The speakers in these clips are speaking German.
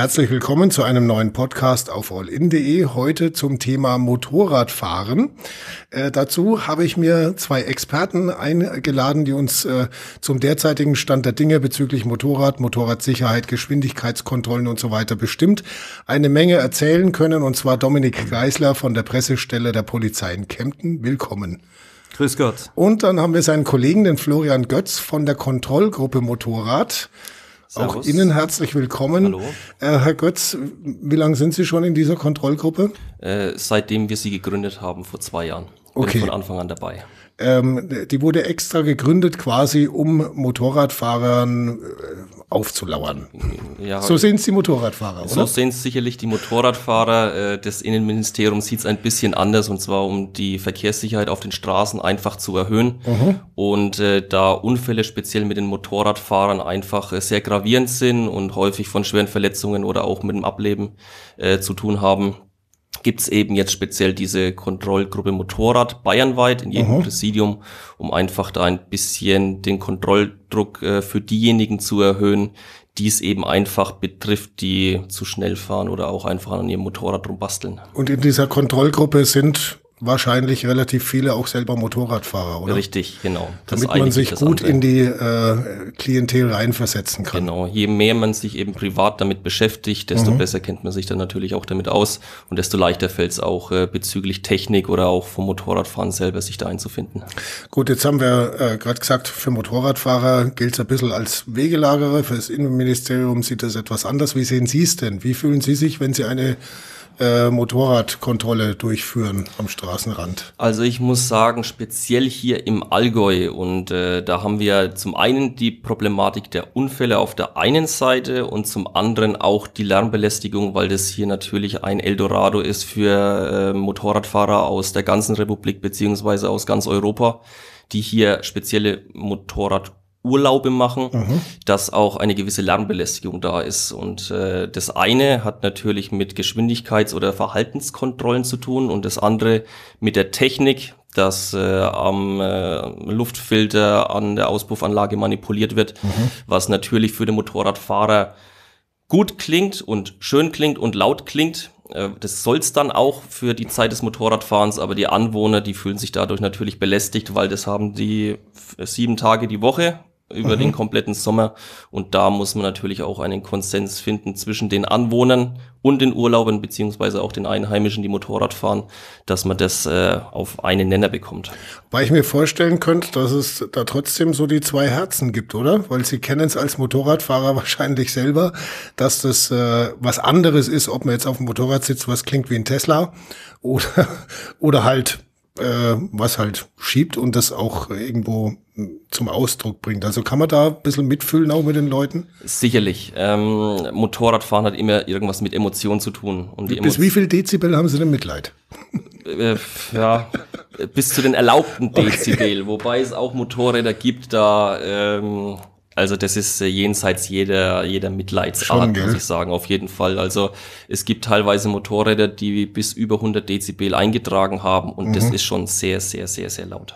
Herzlich willkommen zu einem neuen Podcast auf allin.de. Heute zum Thema Motorradfahren. Äh, dazu habe ich mir zwei Experten eingeladen, die uns äh, zum derzeitigen Stand der Dinge bezüglich Motorrad, Motorradsicherheit, Geschwindigkeitskontrollen und so weiter bestimmt eine Menge erzählen können. Und zwar Dominik Geisler von der Pressestelle der Polizei in Kempten. Willkommen. Grüß Gott. Und dann haben wir seinen Kollegen, den Florian Götz von der Kontrollgruppe Motorrad. Servus. Auch Ihnen herzlich willkommen. Hallo. Äh, Herr Götz, wie lange sind Sie schon in dieser Kontrollgruppe? Äh, seitdem wir sie gegründet haben, vor zwei Jahren. Bin okay. von Anfang an dabei. Ähm, die wurde extra gegründet, quasi um Motorradfahrern äh, aufzulauern. Ja, so sehen es die Motorradfahrer, so oder? So sehen es sicherlich die Motorradfahrer. Äh, das Innenministerium sieht es ein bisschen anders, und zwar um die Verkehrssicherheit auf den Straßen einfach zu erhöhen. Mhm. Und äh, da Unfälle speziell mit den Motorradfahrern einfach äh, sehr gravierend sind und häufig von schweren Verletzungen oder auch mit dem Ableben äh, zu tun haben, gibt es eben jetzt speziell diese Kontrollgruppe Motorrad bayernweit in jedem mhm. Präsidium, um einfach da ein bisschen den Kontrolldruck äh, für diejenigen zu erhöhen, die es eben einfach betrifft, die zu schnell fahren oder auch einfach an ihrem Motorrad rumbasteln. Und in dieser Kontrollgruppe sind wahrscheinlich relativ viele auch selber Motorradfahrer, oder? Richtig, genau. Das Damit man sich gut andere. in die äh, Klientel reinversetzen kann. Genau. Je mehr man sich eben privat damit beschäftigt, desto mhm. besser kennt man sich dann natürlich auch damit aus und desto leichter fällt es auch äh, bezüglich Technik oder auch vom Motorradfahren selber sich da einzufinden. Gut, jetzt haben wir äh, gerade gesagt, für Motorradfahrer gilt es ein bisschen als Wegelagerer. Für das Innenministerium sieht das etwas anders. Wie sehen Sie es denn? Wie fühlen Sie sich, wenn Sie eine äh, Motorradkontrolle durchführen am Straßenrand? Also ich muss sagen, speziell hier im Allgäu und äh, da haben wir zum einen die Problematik der Unfälle auf der einen Seite und zum anderen auch die Lärmbelästigung, weil das hier natürlich ein Eldorado ist für äh, Motorradfahrer aus der ganzen Republik beziehungsweise aus ganz Europa, die hier spezielle Motorrad Urlaube machen, mhm. dass auch eine gewisse Lärmbelästigung da ist. Und äh, das eine hat natürlich mit Geschwindigkeits- oder Verhaltenskontrollen zu tun und das andere mit der Technik, dass äh, am äh, Luftfilter an der Auspuffanlage manipuliert wird, mhm. was natürlich für den Motorradfahrer gut klingt und schön klingt und laut klingt. Äh, das soll's dann auch für die Zeit des Motorradfahrens, aber die Anwohner, die fühlen sich dadurch natürlich belästigt, weil das haben die sieben Tage die Woche über mhm. den kompletten Sommer. Und da muss man natürlich auch einen Konsens finden zwischen den Anwohnern und den Urlaubern, beziehungsweise auch den Einheimischen, die Motorrad fahren, dass man das äh, auf einen Nenner bekommt. Weil ich mir vorstellen könnte, dass es da trotzdem so die zwei Herzen gibt, oder? Weil Sie kennen es als Motorradfahrer wahrscheinlich selber, dass das äh, was anderes ist, ob man jetzt auf dem Motorrad sitzt, was klingt wie ein Tesla oder, oder halt äh, was halt schiebt und das auch irgendwo zum Ausdruck bringt. Also kann man da ein bisschen mitfühlen auch mit den Leuten? Sicherlich. Ähm, Motorradfahren hat immer irgendwas mit Emotionen zu tun. Und Bis wie viel Dezibel haben Sie denn Mitleid? Äh, ja, bis zu den erlaubten Dezibel, okay. wobei es auch Motorräder gibt, da ähm, also das ist äh, jenseits jeder, jeder Mitleidsart, muss ich sagen, auf jeden Fall. Also es gibt teilweise Motorräder, die bis über 100 Dezibel eingetragen haben und mhm. das ist schon sehr, sehr, sehr, sehr laut.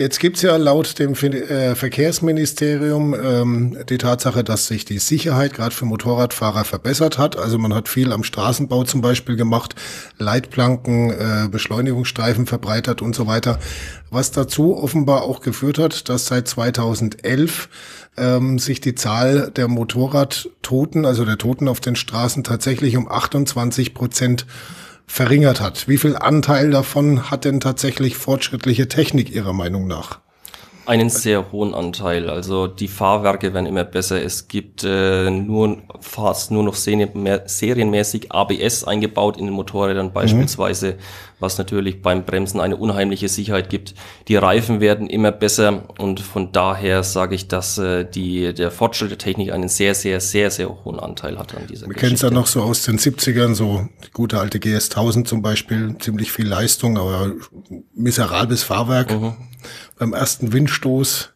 Jetzt gibt's ja laut dem äh, Verkehrsministerium ähm, die Tatsache, dass sich die Sicherheit gerade für Motorradfahrer verbessert hat. Also man hat viel am Straßenbau zum Beispiel gemacht, Leitplanken, äh, Beschleunigungsstreifen verbreitert und so weiter, was dazu offenbar auch geführt hat, dass seit 2011 ähm, sich die Zahl der Motorradtoten, also der Toten auf den Straßen tatsächlich um 28 Prozent verringert hat. Wie viel Anteil davon hat denn tatsächlich fortschrittliche Technik Ihrer Meinung nach? Einen sehr hohen Anteil. Also die Fahrwerke werden immer besser. Es gibt äh, nur fast nur noch serienmäßig ABS eingebaut in den Motorrädern mhm. beispielsweise, mhm. was natürlich beim Bremsen eine unheimliche Sicherheit gibt. Die Reifen werden immer besser und von daher sage ich, dass äh, die, der Fortschritt der Technik einen sehr, sehr, sehr, sehr hohen Anteil hat an dieser Wir kennen es ja noch so aus den 70ern, so die gute alte GS 1000 zum Beispiel, ziemlich viel Leistung, aber miserables Fahrwerk. Mhm beim ersten Windstoß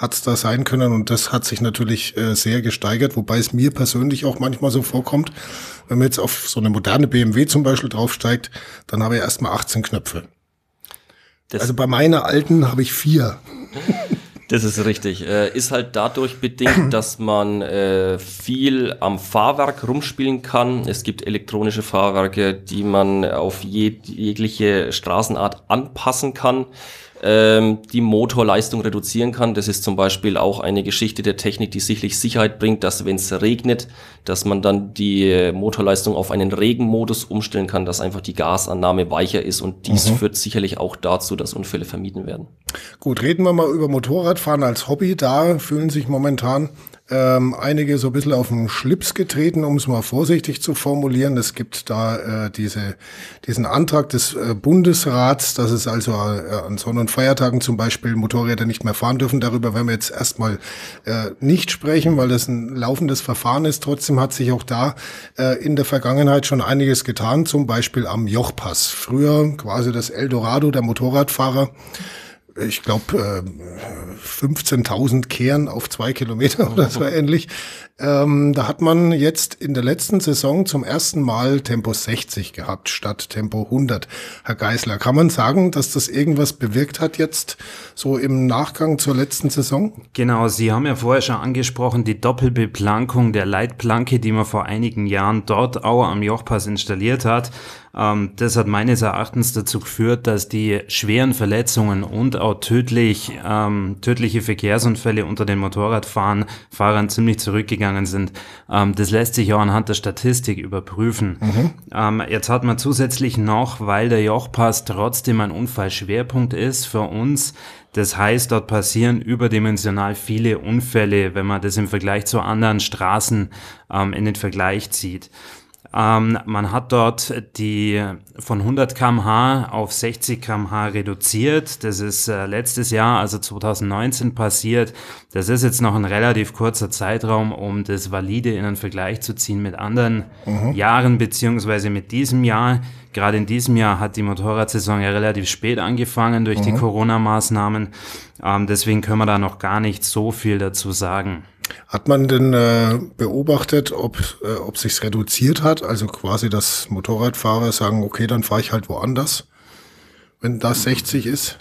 hat es da sein können und das hat sich natürlich äh, sehr gesteigert, wobei es mir persönlich auch manchmal so vorkommt, wenn man jetzt auf so eine moderne BMW zum Beispiel draufsteigt, dann habe ich erstmal 18 Knöpfe. Das also bei meiner alten habe ich vier. Das ist richtig. Äh, ist halt dadurch bedingt, dass man äh, viel am Fahrwerk rumspielen kann. Es gibt elektronische Fahrwerke, die man auf jeg jegliche Straßenart anpassen kann ähm, die Motorleistung reduzieren kann. Das ist zum Beispiel auch eine Geschichte der Technik, die sicherlich Sicherheit bringt, dass wenn es regnet, dass man dann die Motorleistung auf einen Regenmodus umstellen kann, dass einfach die Gasannahme weicher ist und dies mhm. führt sicherlich auch dazu, dass Unfälle vermieden werden. Gut, reden wir mal über Motorradfahren als Hobby. Da fühlen sich momentan ähm, einige so ein bisschen auf den Schlips getreten, um es mal vorsichtig zu formulieren. Es gibt da äh, diese, diesen Antrag des äh, Bundesrats, dass es also äh, an Sonn- und Feiertagen zum Beispiel Motorräder nicht mehr fahren dürfen. Darüber werden wir jetzt erstmal äh, nicht sprechen, weil das ein laufendes Verfahren ist. Trotzdem hat sich auch da äh, in der Vergangenheit schon einiges getan, zum Beispiel am Jochpass. Früher quasi das Eldorado der Motorradfahrer ich glaube, äh, 15.000 Kehren auf zwei Kilometer oder so ähnlich. Ähm, da hat man jetzt in der letzten Saison zum ersten Mal Tempo 60 gehabt statt Tempo 100. Herr Geisler, kann man sagen, dass das irgendwas bewirkt hat jetzt so im Nachgang zur letzten Saison? Genau, Sie haben ja vorher schon angesprochen, die Doppelbeplankung der Leitplanke, die man vor einigen Jahren dort auch am Jochpass installiert hat. Ähm, das hat meines Erachtens dazu geführt, dass die schweren Verletzungen und auch tödlich, ähm, tödliche Verkehrsunfälle unter den Motorradfahrern Fahrern ziemlich zurückgegangen sind. Ähm, das lässt sich auch anhand der Statistik überprüfen. Mhm. Ähm, jetzt hat man zusätzlich noch, weil der Jochpass trotzdem ein Unfallschwerpunkt ist für uns, das heißt, dort passieren überdimensional viele Unfälle, wenn man das im Vergleich zu anderen Straßen ähm, in den Vergleich zieht. Ähm, man hat dort die von 100 kmh auf 60 kmh reduziert. Das ist äh, letztes Jahr, also 2019 passiert. Das ist jetzt noch ein relativ kurzer Zeitraum, um das valide in einen Vergleich zu ziehen mit anderen mhm. Jahren beziehungsweise mit diesem Jahr. Gerade in diesem Jahr hat die Motorradsaison ja relativ spät angefangen durch mhm. die Corona-Maßnahmen. Ähm, deswegen können wir da noch gar nicht so viel dazu sagen. Hat man denn äh, beobachtet, ob, äh, ob sich's reduziert hat? Also quasi, dass Motorradfahrer sagen, okay, dann fahre ich halt woanders, wenn das 60 ist?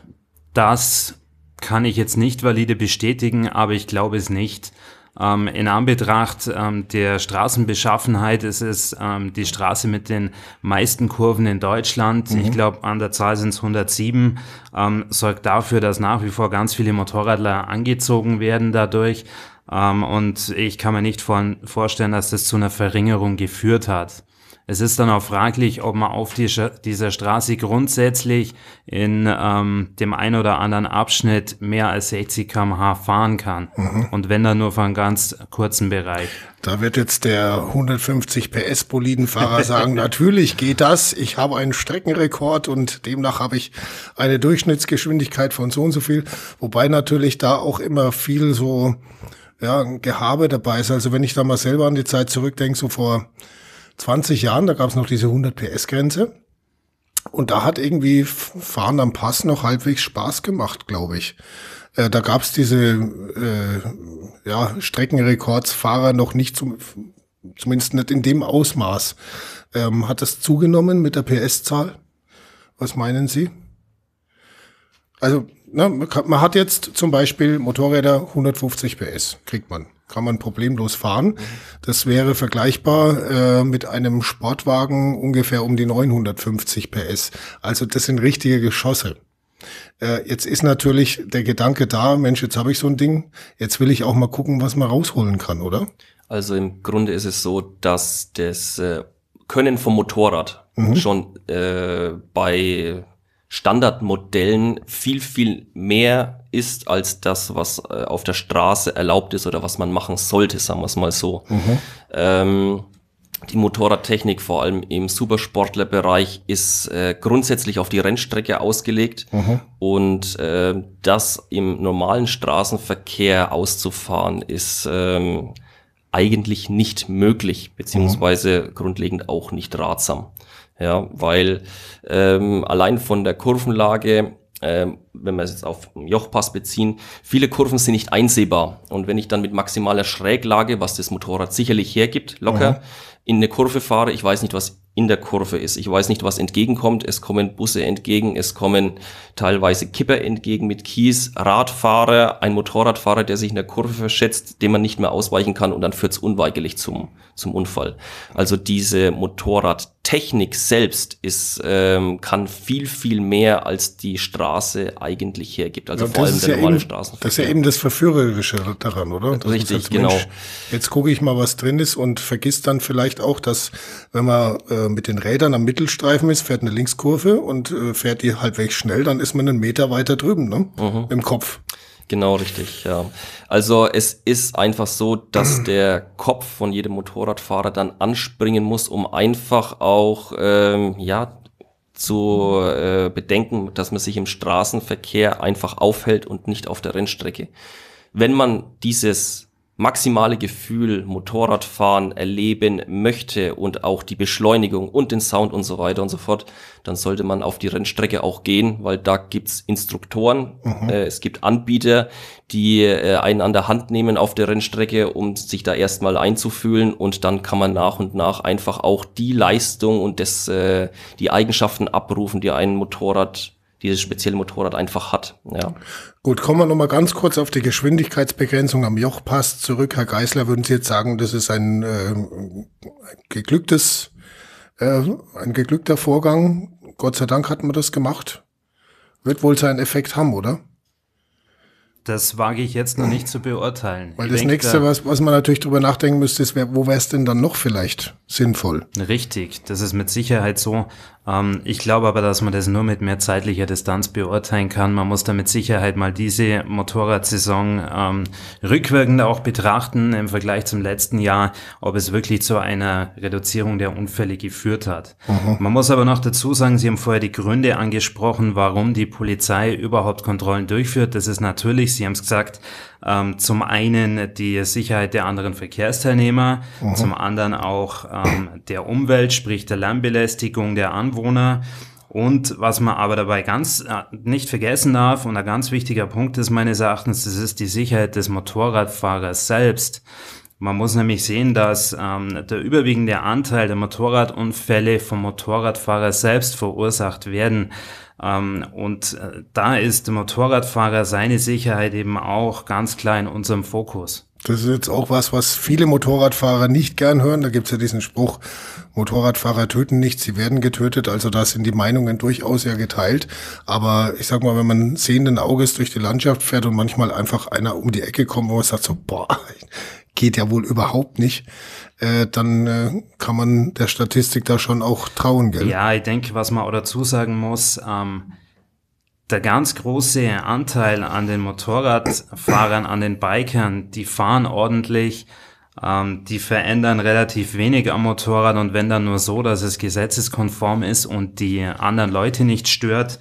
Das kann ich jetzt nicht valide bestätigen, aber ich glaube es nicht. Ähm, in Anbetracht ähm, der Straßenbeschaffenheit ist es ähm, die Straße mit den meisten Kurven in Deutschland. Mhm. Ich glaube, an der Zahl sind es 107. Ähm, sorgt dafür, dass nach wie vor ganz viele Motorradler angezogen werden dadurch. Ähm, und ich kann mir nicht vor vorstellen, dass das zu einer Verringerung geführt hat. Es ist dann auch fraglich, ob man auf die, dieser Straße grundsätzlich in ähm, dem einen oder anderen Abschnitt mehr als 60 km/h fahren kann. Mhm. Und wenn dann nur für einen ganz kurzen Bereich. Da wird jetzt der 150 PS Bolidenfahrer sagen, natürlich geht das. Ich habe einen Streckenrekord und demnach habe ich eine Durchschnittsgeschwindigkeit von so und so viel. Wobei natürlich da auch immer viel so ja, Gehabe dabei ist. Also wenn ich da mal selber an die Zeit zurückdenke, so vor 20 Jahren, da gab es noch diese 100 PS-Grenze. Und da hat irgendwie Fahren am Pass noch halbwegs Spaß gemacht, glaube ich. Äh, da gab es diese äh, ja, Streckenrekordsfahrer noch nicht, zum, zumindest nicht in dem Ausmaß. Ähm, hat das zugenommen mit der PS-Zahl? Was meinen Sie? Also na, man hat jetzt zum Beispiel Motorräder 150 PS, kriegt man. Kann man problemlos fahren. Das wäre vergleichbar äh, mit einem Sportwagen ungefähr um die 950 PS. Also das sind richtige Geschosse. Äh, jetzt ist natürlich der Gedanke da, Mensch, jetzt habe ich so ein Ding, jetzt will ich auch mal gucken, was man rausholen kann, oder? Also im Grunde ist es so, dass das äh, Können vom Motorrad mhm. schon äh, bei Standardmodellen viel, viel mehr ist als das, was äh, auf der Straße erlaubt ist oder was man machen sollte, sagen wir es mal so. Mhm. Ähm, die Motorradtechnik, vor allem im Supersportlerbereich, ist äh, grundsätzlich auf die Rennstrecke ausgelegt mhm. und äh, das im normalen Straßenverkehr auszufahren, ist ähm, eigentlich nicht möglich, beziehungsweise mhm. grundlegend auch nicht ratsam. Ja, weil ähm, allein von der Kurvenlage ähm, wenn wir es jetzt auf Jochpass beziehen, viele Kurven sind nicht einsehbar. Und wenn ich dann mit maximaler Schräglage, was das Motorrad sicherlich hergibt, locker mhm. in eine Kurve fahre, ich weiß nicht, was in der Kurve ist. Ich weiß nicht, was entgegenkommt. Es kommen Busse entgegen, es kommen teilweise Kipper entgegen mit Kies, Radfahrer, ein Motorradfahrer, der sich in der Kurve verschätzt, dem man nicht mehr ausweichen kann und dann führt es unweigerlich zum, zum Unfall. Also diese Motorradtechnik selbst ist, ähm, kann viel, viel mehr als die Straße eigentlich hergibt. Also ja, vor allem der ja normale Straßenverkehr. Das ist ja eben das Verführerische daran, oder? Das Richtig, genau. Mensch, jetzt gucke ich mal, was drin ist und vergisst dann vielleicht auch, dass wenn man äh, mit den Rädern am Mittelstreifen ist, fährt eine Linkskurve und äh, fährt die halbwegs schnell, dann ist man einen Meter weiter drüben, ne? Mhm. Im Kopf. Genau, richtig, ja. Also es ist einfach so, dass der Kopf von jedem Motorradfahrer dann anspringen muss, um einfach auch, ähm, ja, zu äh, bedenken, dass man sich im Straßenverkehr einfach aufhält und nicht auf der Rennstrecke. Wenn man dieses maximale Gefühl Motorradfahren erleben möchte und auch die Beschleunigung und den Sound und so weiter und so fort, dann sollte man auf die Rennstrecke auch gehen, weil da gibt's Instruktoren, mhm. äh, es gibt Anbieter, die äh, einen an der Hand nehmen auf der Rennstrecke, um sich da erstmal einzufühlen und dann kann man nach und nach einfach auch die Leistung und das, äh, die Eigenschaften abrufen, die ein Motorrad dieses spezielle Motorrad einfach hat. Ja. Gut, kommen wir noch mal ganz kurz auf die Geschwindigkeitsbegrenzung am Jochpass zurück. Herr Geisler, würden Sie jetzt sagen, das ist ein, äh, geglücktes, äh, ein geglückter Vorgang? Gott sei Dank hat man das gemacht. Wird wohl seinen Effekt haben, oder? Das wage ich jetzt noch nicht zu beurteilen. Weil ich das denke, nächste, was, was man natürlich drüber nachdenken müsste, ist, wo wäre es denn dann noch vielleicht sinnvoll? Richtig, das ist mit Sicherheit so. Ähm, ich glaube aber, dass man das nur mit mehr zeitlicher Distanz beurteilen kann. Man muss da mit Sicherheit mal diese Motorradsaison ähm, rückwirkend auch betrachten im Vergleich zum letzten Jahr, ob es wirklich zu einer Reduzierung der Unfälle geführt hat. Mhm. Man muss aber noch dazu sagen, Sie haben vorher die Gründe angesprochen, warum die Polizei überhaupt Kontrollen durchführt. Das ist natürlich, Sie haben es gesagt, ähm, zum einen die Sicherheit der anderen Verkehrsteilnehmer, mhm. zum anderen auch ähm, der Umwelt, sprich der Lärmbelästigung der Anwohner. Und was man aber dabei ganz äh, nicht vergessen darf und ein ganz wichtiger Punkt ist meines Erachtens, das ist die Sicherheit des Motorradfahrers selbst. Man muss nämlich sehen, dass ähm, der überwiegende Anteil der Motorradunfälle vom Motorradfahrer selbst verursacht werden. Ähm, und äh, da ist der Motorradfahrer seine Sicherheit eben auch ganz klar in unserem Fokus. Das ist jetzt auch was, was viele Motorradfahrer nicht gern hören. Da gibt's ja diesen Spruch, Motorradfahrer töten nicht, sie werden getötet. Also da sind die Meinungen durchaus ja geteilt. Aber ich sag mal, wenn man sehenden Auges durch die Landschaft fährt und manchmal einfach einer um die Ecke kommt, wo man sagt so, boah, geht ja wohl überhaupt nicht, äh, dann äh, kann man der Statistik da schon auch trauen, gell? Ja, ich denke, was man auch dazu sagen muss, ähm, der ganz große Anteil an den Motorradfahrern, an den Bikern, die fahren ordentlich, ähm, die verändern relativ wenig am Motorrad und wenn dann nur so, dass es gesetzeskonform ist und die anderen Leute nicht stört.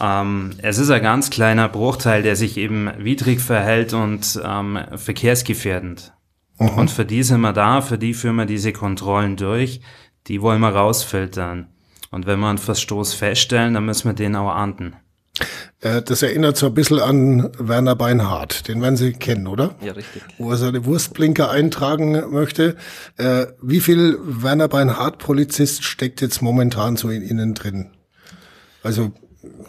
Ähm, es ist ein ganz kleiner Bruchteil, der sich eben widrig verhält und ähm, verkehrsgefährdend. Mhm. Und für die sind wir da, für die führen wir diese Kontrollen durch, die wollen wir rausfiltern. Und wenn wir einen Verstoß feststellen, dann müssen wir den auch ahnden. Äh, das erinnert so ein bisschen an Werner Beinhardt. Den werden Sie kennen, oder? Ja, richtig. Wo er seine Wurstblinker eintragen möchte. Äh, wie viel Werner Beinhardt-Polizist steckt jetzt momentan so in Ihnen drin? Also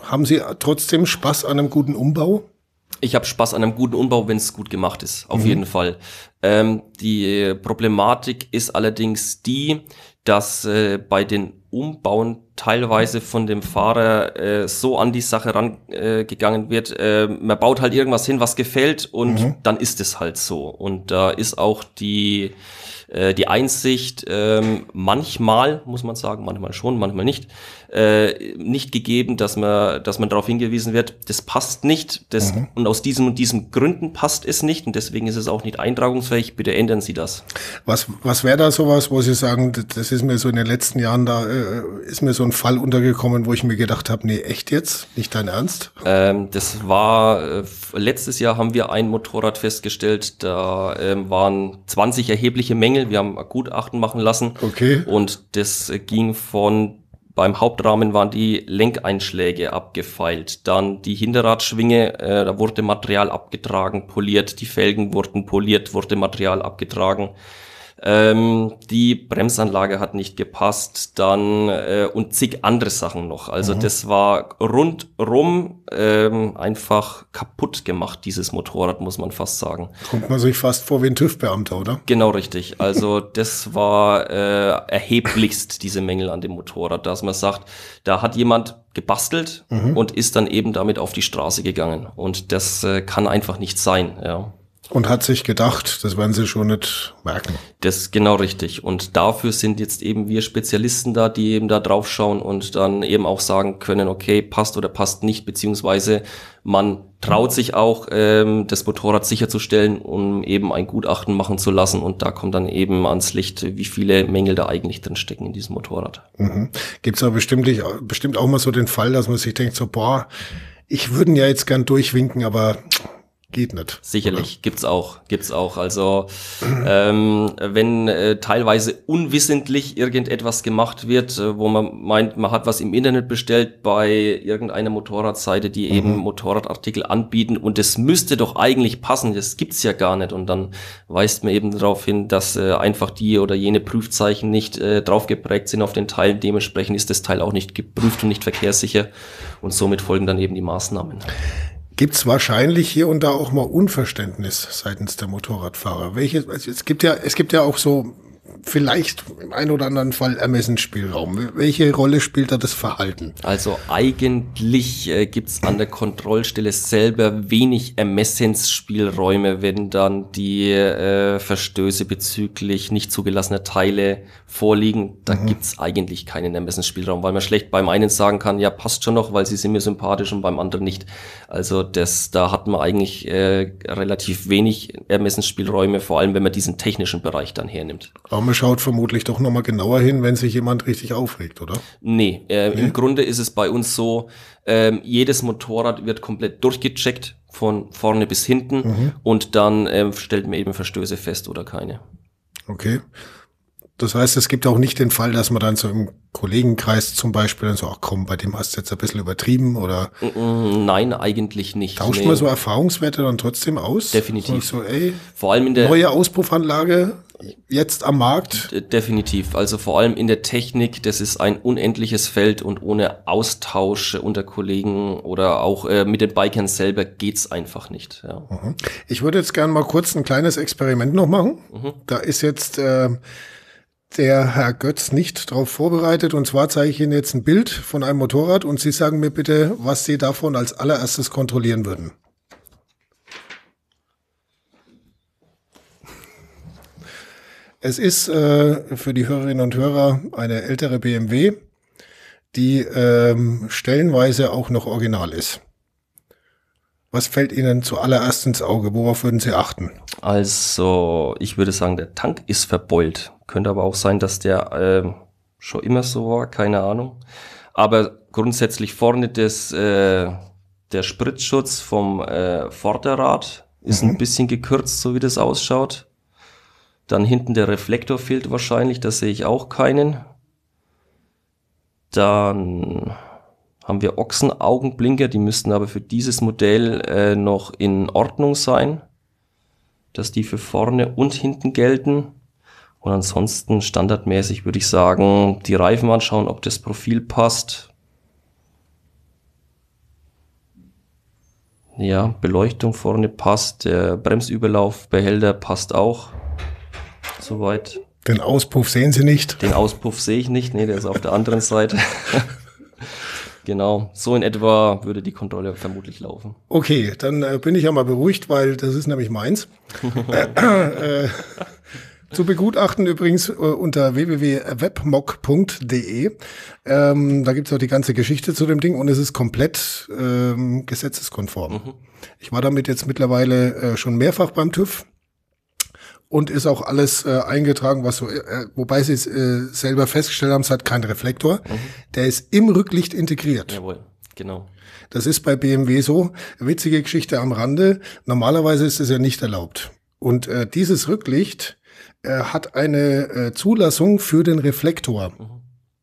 haben Sie trotzdem Spaß an einem guten Umbau? Ich habe Spaß an einem guten Umbau, wenn es gut gemacht ist, auf mhm. jeden Fall. Ähm, die Problematik ist allerdings die, dass äh, bei den Umbauen teilweise von dem Fahrer äh, so an die Sache rangegangen äh, wird. Äh, man baut halt irgendwas hin, was gefällt und mhm. dann ist es halt so. Und da ist auch die äh, die Einsicht ähm, manchmal, muss man sagen, manchmal schon, manchmal nicht, äh, nicht gegeben, dass man, dass man darauf hingewiesen wird, das passt nicht, das, mhm. und aus diesen und diesen Gründen passt es nicht und deswegen ist es auch nicht eintragungsfähig, bitte ändern Sie das. Was, was wäre da sowas, wo Sie sagen, das ist mir so in den letzten Jahren, da äh, ist mir so ein Fall untergekommen, wo ich mir gedacht habe, nee, echt jetzt? Nicht dein Ernst? Ähm, das war, äh, letztes Jahr haben wir ein Motorrad festgestellt, da ähm, waren 20 erhebliche Mängel, wir haben ein Gutachten machen lassen. Okay. Und das ging von beim Hauptrahmen waren die Lenkeinschläge abgefeilt. Dann die Hinterradschwinge, äh, da wurde Material abgetragen, poliert. Die Felgen wurden poliert, wurde Material abgetragen. Ähm, die Bremsanlage hat nicht gepasst, dann äh, und zig andere Sachen noch. Also mhm. das war rundrum ähm, einfach kaputt gemacht, dieses Motorrad, muss man fast sagen. Kommt man sich fast vor wie ein TÜV-Beamter, oder? Genau richtig. Also das war äh, erheblichst diese Mängel an dem Motorrad, dass man sagt, da hat jemand gebastelt mhm. und ist dann eben damit auf die Straße gegangen. Und das äh, kann einfach nicht sein, ja. Und hat sich gedacht, das werden sie schon nicht merken. Das ist genau richtig. Und dafür sind jetzt eben wir Spezialisten da, die eben da drauf schauen und dann eben auch sagen können, okay, passt oder passt nicht, beziehungsweise man traut sich auch, ähm, das Motorrad sicherzustellen, um eben ein Gutachten machen zu lassen. Und da kommt dann eben ans Licht, wie viele Mängel da eigentlich drin stecken in diesem Motorrad. Mhm. Gibt es aber bestimmt, bestimmt auch mal so den Fall, dass man sich denkt, so, boah, ich würde ja jetzt gern durchwinken, aber geht nicht. Sicherlich, oder? gibt's auch, gibt's auch. Also ähm, wenn äh, teilweise unwissentlich irgendetwas gemacht wird, äh, wo man meint, man hat was im Internet bestellt bei irgendeiner Motorradseite, die mhm. eben Motorradartikel anbieten und es müsste doch eigentlich passen, das gibt's ja gar nicht und dann weist man eben darauf hin, dass äh, einfach die oder jene Prüfzeichen nicht äh, drauf geprägt sind auf den Teilen. Dementsprechend ist das Teil auch nicht geprüft und nicht verkehrssicher und somit folgen dann eben die Maßnahmen gibt es wahrscheinlich hier und da auch mal Unverständnis seitens der Motorradfahrer. Welche, also es gibt ja, es gibt ja auch so vielleicht im einen oder anderen Fall Ermessensspielraum. Welche Rolle spielt da das Verhalten? Also eigentlich äh, gibt's an der Kontrollstelle selber wenig Ermessensspielräume, wenn dann die äh, Verstöße bezüglich nicht zugelassener Teile vorliegen. Da mhm. gibt's eigentlich keinen Ermessensspielraum, weil man schlecht beim einen sagen kann, ja passt schon noch, weil sie sind mir sympathisch und beim anderen nicht. Also das, da hat man eigentlich äh, relativ wenig Ermessensspielräume, vor allem wenn man diesen technischen Bereich dann hernimmt. Aber man schaut vermutlich doch nochmal genauer hin, wenn sich jemand richtig aufregt, oder? Nee, äh, nee? im Grunde ist es bei uns so, ähm, jedes Motorrad wird komplett durchgecheckt, von vorne bis hinten, mhm. und dann äh, stellt man eben Verstöße fest oder keine. Okay. Das heißt, es gibt auch nicht den Fall, dass man dann so im Kollegenkreis zum Beispiel dann so, ach komm, bei dem hast du jetzt ein bisschen übertrieben oder? Nein, eigentlich nicht. Tauscht nee. man so Erfahrungswerte dann trotzdem aus? Definitiv. So, ey, Vor allem in der neue Auspuffanlage jetzt am Markt? Definitiv. Also vor allem in der Technik, das ist ein unendliches Feld und ohne Austausch unter Kollegen oder auch äh, mit den Bikern selber geht's einfach nicht. Ja. Mhm. Ich würde jetzt gerne mal kurz ein kleines Experiment noch machen. Mhm. Da ist jetzt äh, der Herr Götz nicht darauf vorbereitet. Und zwar zeige ich Ihnen jetzt ein Bild von einem Motorrad und Sie sagen mir bitte, was Sie davon als allererstes kontrollieren würden. Es ist äh, für die Hörerinnen und Hörer eine ältere BMW, die ähm, stellenweise auch noch original ist. Was fällt Ihnen zuallererst ins Auge? Worauf würden Sie achten? Also, ich würde sagen, der Tank ist verbeult. Könnte aber auch sein, dass der äh, schon immer so war, keine Ahnung. Aber grundsätzlich vorne das, äh, der Spritzschutz vom äh, Vorderrad ist mhm. ein bisschen gekürzt, so wie das ausschaut. Dann hinten der Reflektor fehlt wahrscheinlich, da sehe ich auch keinen. Dann haben wir Ochsenaugenblinker, die müssten aber für dieses Modell äh, noch in Ordnung sein, dass die für vorne und hinten gelten. Und ansonsten standardmäßig würde ich sagen, die Reifen anschauen, ob das Profil passt. Ja, Beleuchtung vorne passt, der Bremsüberlaufbehälter passt auch. Soweit. Den Auspuff sehen Sie nicht? Den Auspuff sehe ich nicht, nee, der ist auf der anderen Seite. Genau, so in etwa würde die Kontrolle vermutlich laufen. Okay, dann äh, bin ich ja mal beruhigt, weil das ist nämlich meins. äh, äh, zu begutachten übrigens äh, unter www.webmock.de. Ähm, da gibt's auch die ganze Geschichte zu dem Ding und es ist komplett ähm, gesetzeskonform. Mhm. Ich war damit jetzt mittlerweile äh, schon mehrfach beim TÜV und ist auch alles äh, eingetragen, was so, äh, wobei sie es äh, selber festgestellt haben, es hat keinen Reflektor. Mhm. Der ist im Rücklicht integriert. Jawohl, genau. Das ist bei BMW so. Witzige Geschichte am Rande. Normalerweise ist es ja nicht erlaubt. Und äh, dieses Rücklicht äh, hat eine äh, Zulassung für den Reflektor. Mhm.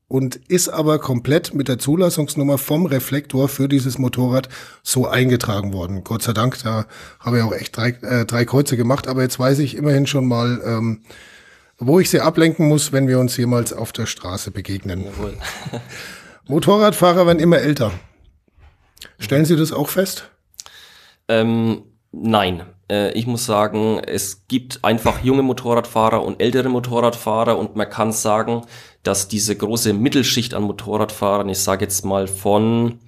Und ist aber komplett mit der Zulassungsnummer vom Reflektor für dieses Motorrad so eingetragen worden. Gott sei Dank, da habe ich auch echt drei, äh, drei Kreuze gemacht, aber jetzt weiß ich immerhin schon mal, ähm, wo ich sie ablenken muss, wenn wir uns jemals auf der Straße begegnen. Motorradfahrer werden immer älter. Stellen Sie das auch fest? Ähm, nein. Äh, ich muss sagen, es gibt einfach junge Motorradfahrer und ältere Motorradfahrer und man kann sagen, dass diese große Mittelschicht an Motorradfahrern, ich sage jetzt mal von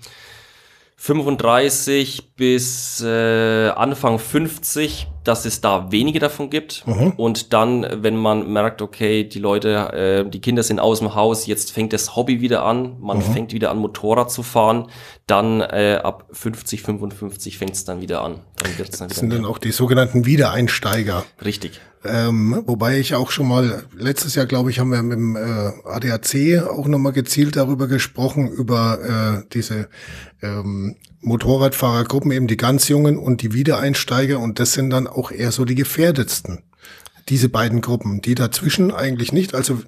35 bis äh, Anfang 50, dass es da wenige davon gibt. Mhm. Und dann, wenn man merkt, okay, die Leute, äh, die Kinder sind aus dem Haus, jetzt fängt das Hobby wieder an, man mhm. fängt wieder an, Motorrad zu fahren, dann äh, ab 50, 55 fängt es dann wieder an. Dann wird's dann wieder das sind mehr. dann auch die sogenannten Wiedereinsteiger. Richtig. Ähm, wobei ich auch schon mal, letztes Jahr glaube ich, haben wir mit dem äh, ADAC auch nochmal gezielt darüber gesprochen, über äh, diese ähm, Motorradfahrergruppen, eben die ganz Jungen und die Wiedereinsteiger. Und das sind dann auch eher so die gefährdetsten. Diese beiden Gruppen, die dazwischen eigentlich nicht. Also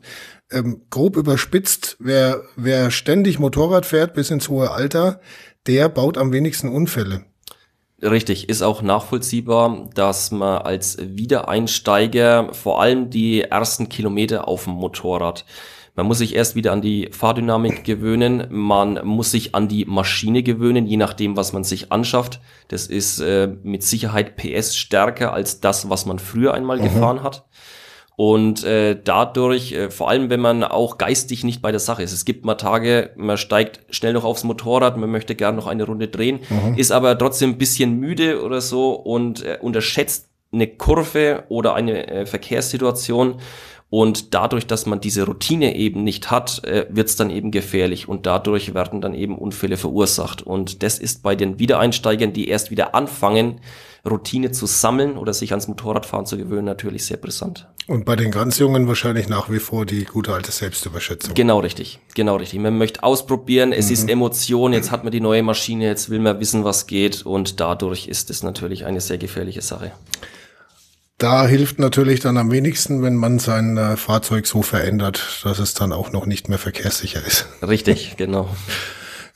ähm, grob überspitzt, wer, wer ständig Motorrad fährt bis ins hohe Alter, der baut am wenigsten Unfälle. Richtig, ist auch nachvollziehbar, dass man als Wiedereinsteiger vor allem die ersten Kilometer auf dem Motorrad man muss sich erst wieder an die Fahrdynamik gewöhnen. Man muss sich an die Maschine gewöhnen, je nachdem, was man sich anschafft. Das ist äh, mit Sicherheit PS stärker als das, was man früher einmal mhm. gefahren hat. Und äh, dadurch, äh, vor allem wenn man auch geistig nicht bei der Sache ist. Es gibt mal Tage, man steigt schnell noch aufs Motorrad, man möchte gern noch eine Runde drehen, mhm. ist aber trotzdem ein bisschen müde oder so und äh, unterschätzt eine Kurve oder eine äh, Verkehrssituation. Und dadurch, dass man diese Routine eben nicht hat, äh, wird es dann eben gefährlich und dadurch werden dann eben Unfälle verursacht. Und das ist bei den Wiedereinsteigern, die erst wieder anfangen, Routine zu sammeln oder sich ans Motorradfahren zu gewöhnen, natürlich sehr brisant. Und bei den ganz Jungen wahrscheinlich nach wie vor die gute alte Selbstüberschätzung. Genau richtig, genau richtig. Man möchte ausprobieren, es mhm. ist Emotion, jetzt hat man die neue Maschine, jetzt will man wissen, was geht und dadurch ist es natürlich eine sehr gefährliche Sache. Da hilft natürlich dann am wenigsten, wenn man sein äh, Fahrzeug so verändert, dass es dann auch noch nicht mehr verkehrssicher ist. Richtig, genau.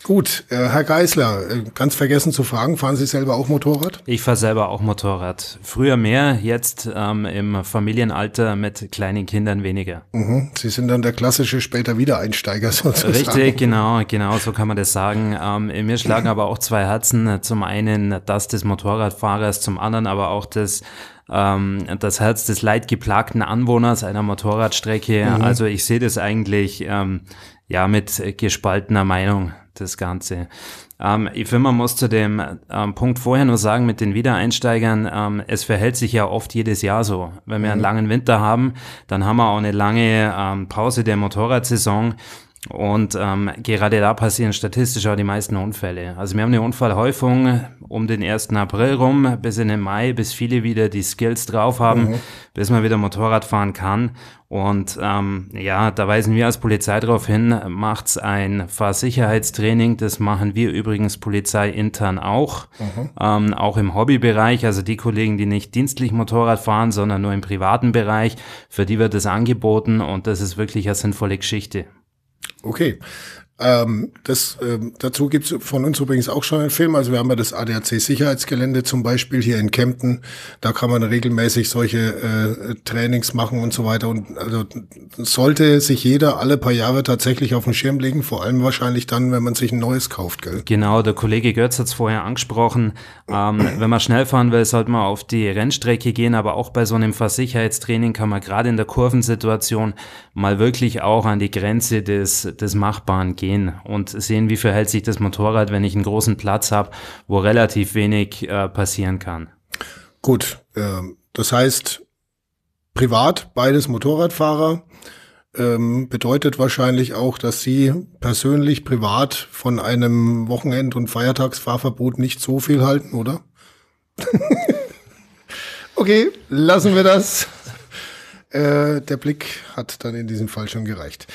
Gut, äh, Herr Geisler, äh, ganz vergessen zu fragen, fahren Sie selber auch Motorrad? Ich fahre selber auch Motorrad. Früher mehr, jetzt ähm, im Familienalter mit kleinen Kindern weniger. Mhm. Sie sind dann der klassische später Wiedereinsteiger sozusagen. Richtig, genau, genau, so kann man das sagen. Ähm, mir schlagen aber auch zwei Herzen. Zum einen das des Motorradfahrers, zum anderen aber auch das ähm, das Herz des leidgeplagten Anwohners einer Motorradstrecke. Mhm. Also ich sehe das eigentlich ähm, ja mit gespaltener Meinung das Ganze. Ähm, ich finde, man muss zu dem ähm, Punkt vorher nur sagen, mit den Wiedereinsteigern, ähm, es verhält sich ja oft jedes Jahr so. Wenn wir einen mhm. langen Winter haben, dann haben wir auch eine lange ähm, Pause der Motorradsaison. Und ähm, gerade da passieren statistisch auch die meisten Unfälle. Also wir haben eine Unfallhäufung um den 1. April rum bis in den Mai, bis viele wieder die Skills drauf haben, mhm. bis man wieder Motorrad fahren kann. Und ähm, ja, da weisen wir als Polizei darauf hin, macht's ein Fahrsicherheitstraining. Das machen wir übrigens Polizei intern auch, mhm. ähm, auch im Hobbybereich. Also die Kollegen, die nicht dienstlich Motorrad fahren, sondern nur im privaten Bereich, für die wird das angeboten und das ist wirklich eine sinnvolle Geschichte. Okay. Ähm, das, ähm, dazu gibt's von uns übrigens auch schon einen Film. Also wir haben ja das ADAC Sicherheitsgelände zum Beispiel hier in Kempten. Da kann man regelmäßig solche äh, Trainings machen und so weiter. Und also sollte sich jeder alle paar Jahre tatsächlich auf den Schirm legen, vor allem wahrscheinlich dann, wenn man sich ein neues kauft, gell? Genau, der Kollege Götz hat es vorher angesprochen. Ähm, wenn man schnell fahren will, sollte man auf die Rennstrecke gehen, aber auch bei so einem Fahrsicherheitstraining kann man gerade in der Kurvensituation mal wirklich auch an die Grenze des, des Machbaren gehen gehen und sehen, wie verhält sich das Motorrad, wenn ich einen großen Platz habe, wo relativ wenig äh, passieren kann. Gut, äh, das heißt, privat beides Motorradfahrer ähm, bedeutet wahrscheinlich auch, dass Sie persönlich privat von einem Wochenend- und Feiertagsfahrverbot nicht so viel halten, oder? okay, lassen wir das. Äh, der Blick hat dann in diesem Fall schon gereicht.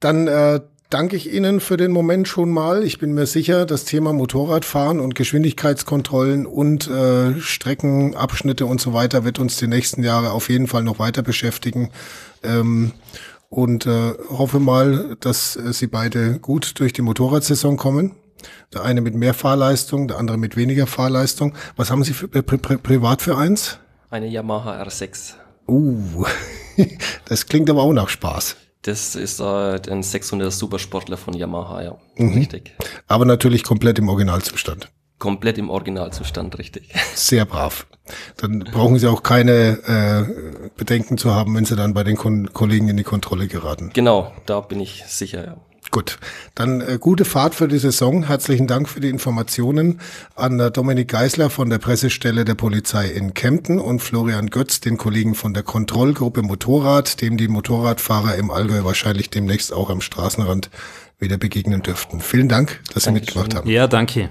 Dann äh, danke ich Ihnen für den Moment schon mal. Ich bin mir sicher, das Thema Motorradfahren und Geschwindigkeitskontrollen und äh, Streckenabschnitte und so weiter wird uns die nächsten Jahre auf jeden Fall noch weiter beschäftigen. Ähm, und äh, hoffe mal, dass äh, Sie beide gut durch die Motorradsaison kommen. Der eine mit mehr Fahrleistung, der andere mit weniger Fahrleistung. Was haben Sie für, äh, pri pri privat für eins? Eine Yamaha R6. Uh, das klingt aber auch nach Spaß. Das ist äh, ein 600 Supersportler von Yamaha, ja. Mhm. Richtig. Aber natürlich komplett im Originalzustand. Komplett im Originalzustand, richtig. Sehr brav. Dann brauchen Sie auch keine äh, Bedenken zu haben, wenn Sie dann bei den Kon Kollegen in die Kontrolle geraten. Genau, da bin ich sicher, ja. Gut, dann äh, gute Fahrt für die Saison. Herzlichen Dank für die Informationen an äh, Dominik Geisler von der Pressestelle der Polizei in Kempten und Florian Götz, den Kollegen von der Kontrollgruppe Motorrad, dem die Motorradfahrer im Allgäu wahrscheinlich demnächst auch am Straßenrand wieder begegnen dürften. Vielen Dank, dass Sie mitgemacht haben. Ja, danke.